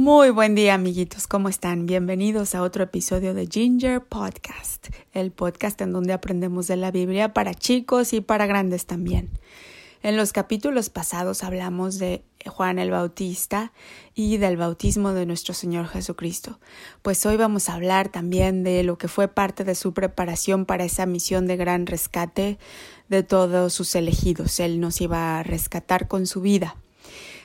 Muy buen día amiguitos, ¿cómo están? Bienvenidos a otro episodio de Ginger Podcast, el podcast en donde aprendemos de la Biblia para chicos y para grandes también. En los capítulos pasados hablamos de Juan el Bautista y del bautismo de nuestro Señor Jesucristo. Pues hoy vamos a hablar también de lo que fue parte de su preparación para esa misión de gran rescate de todos sus elegidos. Él nos iba a rescatar con su vida.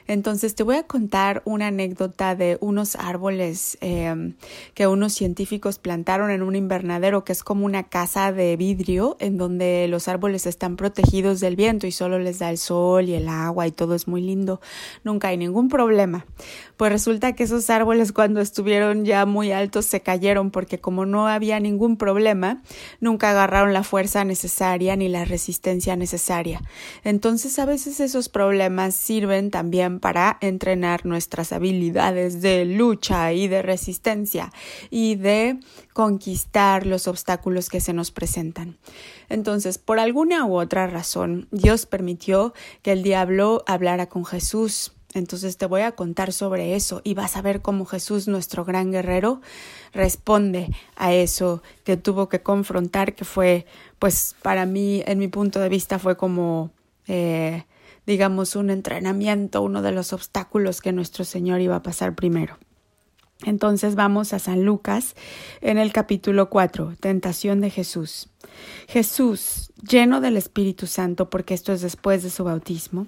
Entonces te voy a contar una anécdota de unos árboles em, que unos científicos plantaron en un invernadero que es como una casa de vidrio en donde los árboles están protegidos del viento y solo les da el sol y el agua y todo es muy lindo. Nunca hay ningún problema. Pues resulta que esos árboles cuando estuvieron ya muy altos se cayeron porque como no había ningún problema, nunca agarraron la fuerza necesaria ni la resistencia necesaria. Entonces a veces esos problemas sirven también para entrenar nuestras habilidades de lucha y de resistencia y de conquistar los obstáculos que se nos presentan. Entonces, por alguna u otra razón, Dios permitió que el diablo hablara con Jesús. Entonces te voy a contar sobre eso y vas a ver cómo Jesús, nuestro gran guerrero, responde a eso que tuvo que confrontar, que fue, pues para mí, en mi punto de vista, fue como eh, digamos, un entrenamiento, uno de los obstáculos que nuestro Señor iba a pasar primero. Entonces vamos a San Lucas en el capítulo 4, tentación de Jesús. Jesús, lleno del Espíritu Santo, porque esto es después de su bautismo,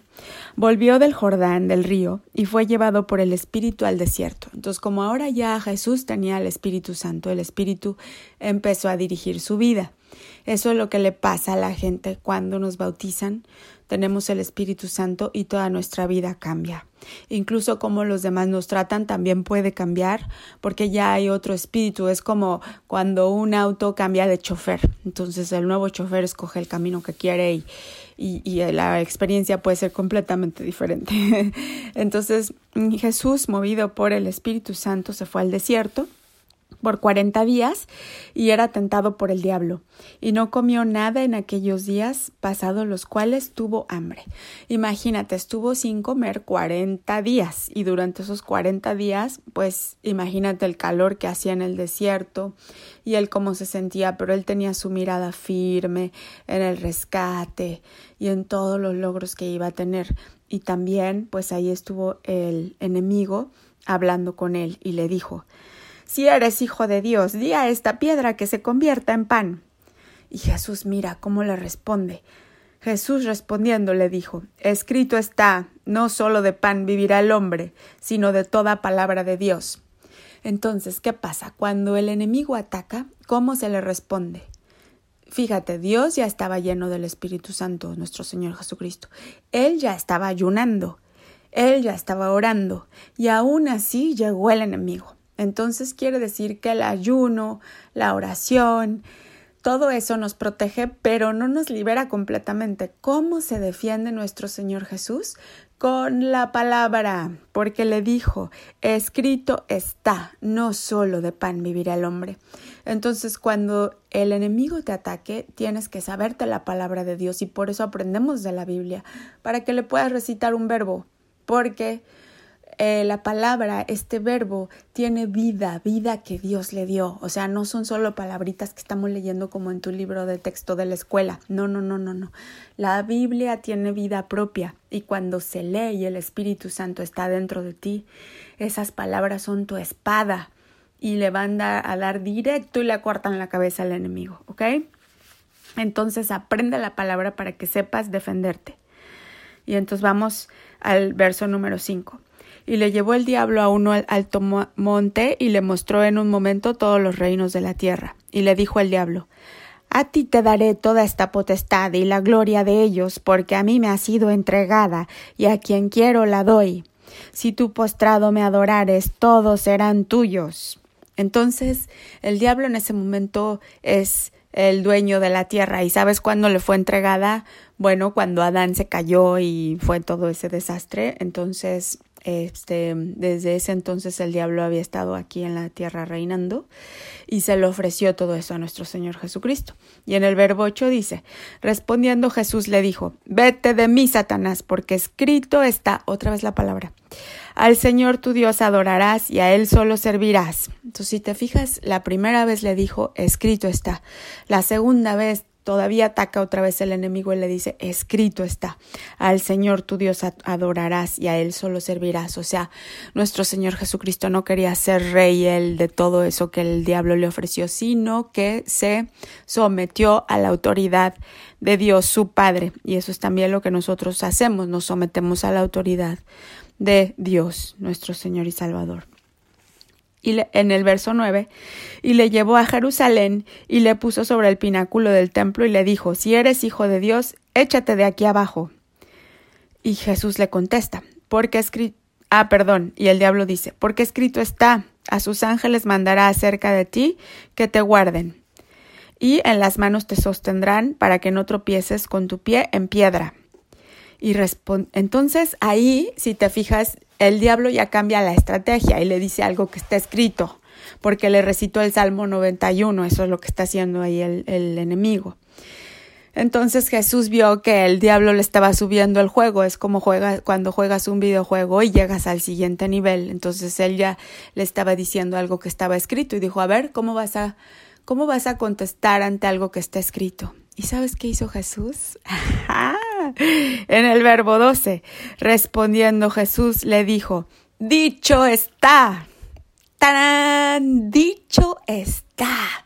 volvió del Jordán, del río, y fue llevado por el Espíritu al desierto. Entonces, como ahora ya Jesús tenía el Espíritu Santo, el Espíritu empezó a dirigir su vida. Eso es lo que le pasa a la gente cuando nos bautizan tenemos el Espíritu Santo y toda nuestra vida cambia. Incluso como los demás nos tratan también puede cambiar porque ya hay otro espíritu. Es como cuando un auto cambia de chofer. Entonces el nuevo chofer escoge el camino que quiere y, y, y la experiencia puede ser completamente diferente. Entonces Jesús, movido por el Espíritu Santo, se fue al desierto por cuarenta días y era tentado por el diablo, y no comió nada en aquellos días, pasados los cuales tuvo hambre. Imagínate, estuvo sin comer cuarenta días, y durante esos cuarenta días, pues imagínate el calor que hacía en el desierto y él cómo se sentía, pero él tenía su mirada firme en el rescate y en todos los logros que iba a tener. Y también, pues ahí estuvo el enemigo hablando con él y le dijo si eres hijo de Dios, di a esta piedra que se convierta en pan. Y Jesús mira cómo le responde. Jesús respondiendo le dijo, Escrito está, no solo de pan vivirá el hombre, sino de toda palabra de Dios. Entonces, ¿qué pasa? Cuando el enemigo ataca, ¿cómo se le responde? Fíjate, Dios ya estaba lleno del Espíritu Santo, nuestro Señor Jesucristo. Él ya estaba ayunando, él ya estaba orando, y aún así llegó el enemigo. Entonces quiere decir que el ayuno, la oración, todo eso nos protege, pero no nos libera completamente. ¿Cómo se defiende nuestro Señor Jesús? Con la palabra, porque le dijo, escrito está, no solo de pan vivirá el hombre. Entonces, cuando el enemigo te ataque, tienes que saberte la palabra de Dios y por eso aprendemos de la Biblia, para que le puedas recitar un verbo, porque eh, la palabra, este verbo, tiene vida, vida que Dios le dio. O sea, no son solo palabritas que estamos leyendo como en tu libro de texto de la escuela. No, no, no, no, no. La Biblia tiene vida propia y cuando se lee y el Espíritu Santo está dentro de ti, esas palabras son tu espada y le van a dar directo y le cortan la cabeza al enemigo, ¿ok? Entonces aprende la palabra para que sepas defenderte. Y entonces vamos al verso número 5 y le llevó el diablo a uno al alto monte y le mostró en un momento todos los reinos de la tierra. Y le dijo el diablo A ti te daré toda esta potestad y la gloria de ellos, porque a mí me ha sido entregada, y a quien quiero la doy. Si tú postrado me adorares, todos serán tuyos. Entonces el diablo en ese momento es el dueño de la tierra. ¿Y sabes cuándo le fue entregada? Bueno, cuando Adán se cayó y fue todo ese desastre. Entonces Este, desde ese entonces el diablo había estado aquí en la tierra reinando y se le ofreció todo eso a nuestro Señor Jesucristo. Y en el verbo 8 dice, respondiendo Jesús le dijo, vete de mí, Satanás, porque escrito está, otra vez la palabra, al Señor tu Dios adorarás y a Él solo servirás. Entonces, si te fijas, la primera vez le dijo, escrito está. La segunda vez todavía ataca otra vez el enemigo y le dice, escrito está, al Señor tu Dios adorarás y a Él solo servirás. O sea, nuestro Señor Jesucristo no quería ser rey él de todo eso que el diablo le ofreció, sino que se sometió a la autoridad de Dios su Padre. Y eso es también lo que nosotros hacemos, nos sometemos a la autoridad de Dios, nuestro Señor y Salvador y en el verso 9, y le llevó a Jerusalén y le puso sobre el pináculo del templo y le dijo, si eres hijo de Dios, échate de aquí abajo. Y Jesús le contesta, porque escrito, ah, perdón, y el diablo dice, porque escrito está, a sus ángeles mandará acerca de ti que te guarden, y en las manos te sostendrán para que no tropieces con tu pie en piedra. Y entonces ahí, si te fijas, el diablo ya cambia la estrategia y le dice algo que está escrito, porque le recitó el Salmo 91, eso es lo que está haciendo ahí el, enemigo. Entonces Jesús vio que el diablo le estaba subiendo el juego, es como juega, cuando juegas un videojuego y llegas al siguiente nivel. Entonces él ya le estaba diciendo algo que estaba escrito y dijo, a ver, ¿cómo vas a, cómo vas a contestar ante algo que está escrito? ¿Y sabes qué hizo Jesús? en el verbo 12, respondiendo Jesús le dijo, dicho está. ¡Tarán! Dicho está.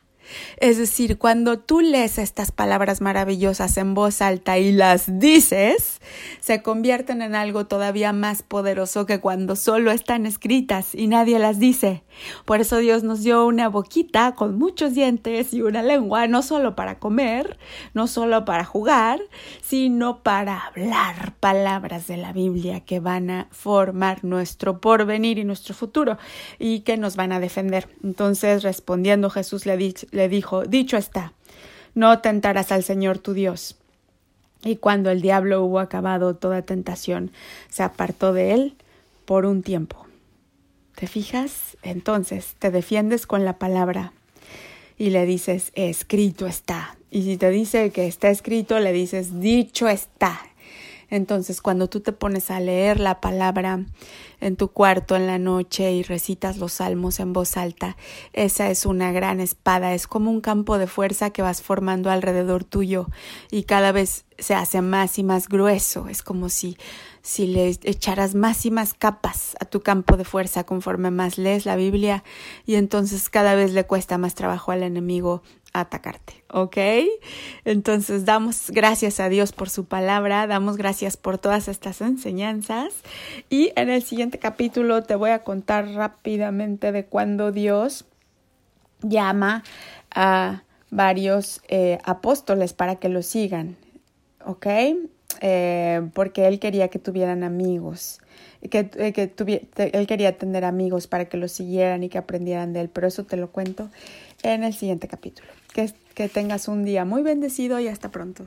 Es decir, cuando tú lees estas palabras maravillosas en voz alta y las dices, se convierten en algo todavía más poderoso que cuando solo están escritas y nadie las dice. Por eso Dios nos dio una boquita con muchos dientes y una lengua, no solo para comer, no solo para jugar, sino para hablar palabras de la Biblia que van a formar nuestro porvenir y nuestro futuro y que nos van a defender. Entonces, respondiendo Jesús le, le dijo, dicho está, no tentarás al Señor tu Dios. Y cuando el diablo hubo acabado toda tentación, se apartó de él por un tiempo. ¿Te fijas? Entonces te defiendes con la palabra y le dices, escrito está. Y si te dice que está escrito, le dices, dicho está. Entonces, cuando tú te pones a leer la palabra en tu cuarto en la noche y recitas los salmos en voz alta, esa es una gran espada, es como un campo de fuerza que vas formando alrededor tuyo y cada vez se hace más y más grueso, es como si si le echaras más y más capas a tu campo de fuerza conforme más lees la Biblia y entonces cada vez le cuesta más trabajo al enemigo atacarte, ¿ok? Entonces damos gracias a Dios por su palabra, damos gracias por todas estas enseñanzas y en el siguiente capítulo te voy a contar rápidamente de cuando Dios llama a varios eh, apóstoles para que lo sigan, ¿ok? Eh, porque él quería que tuvieran amigos, que, eh, que él quería tener amigos para que lo siguieran y que aprendieran de él, pero eso te lo cuento en el siguiente capítulo. Que, tengas un día muy bendecido y hasta pronto.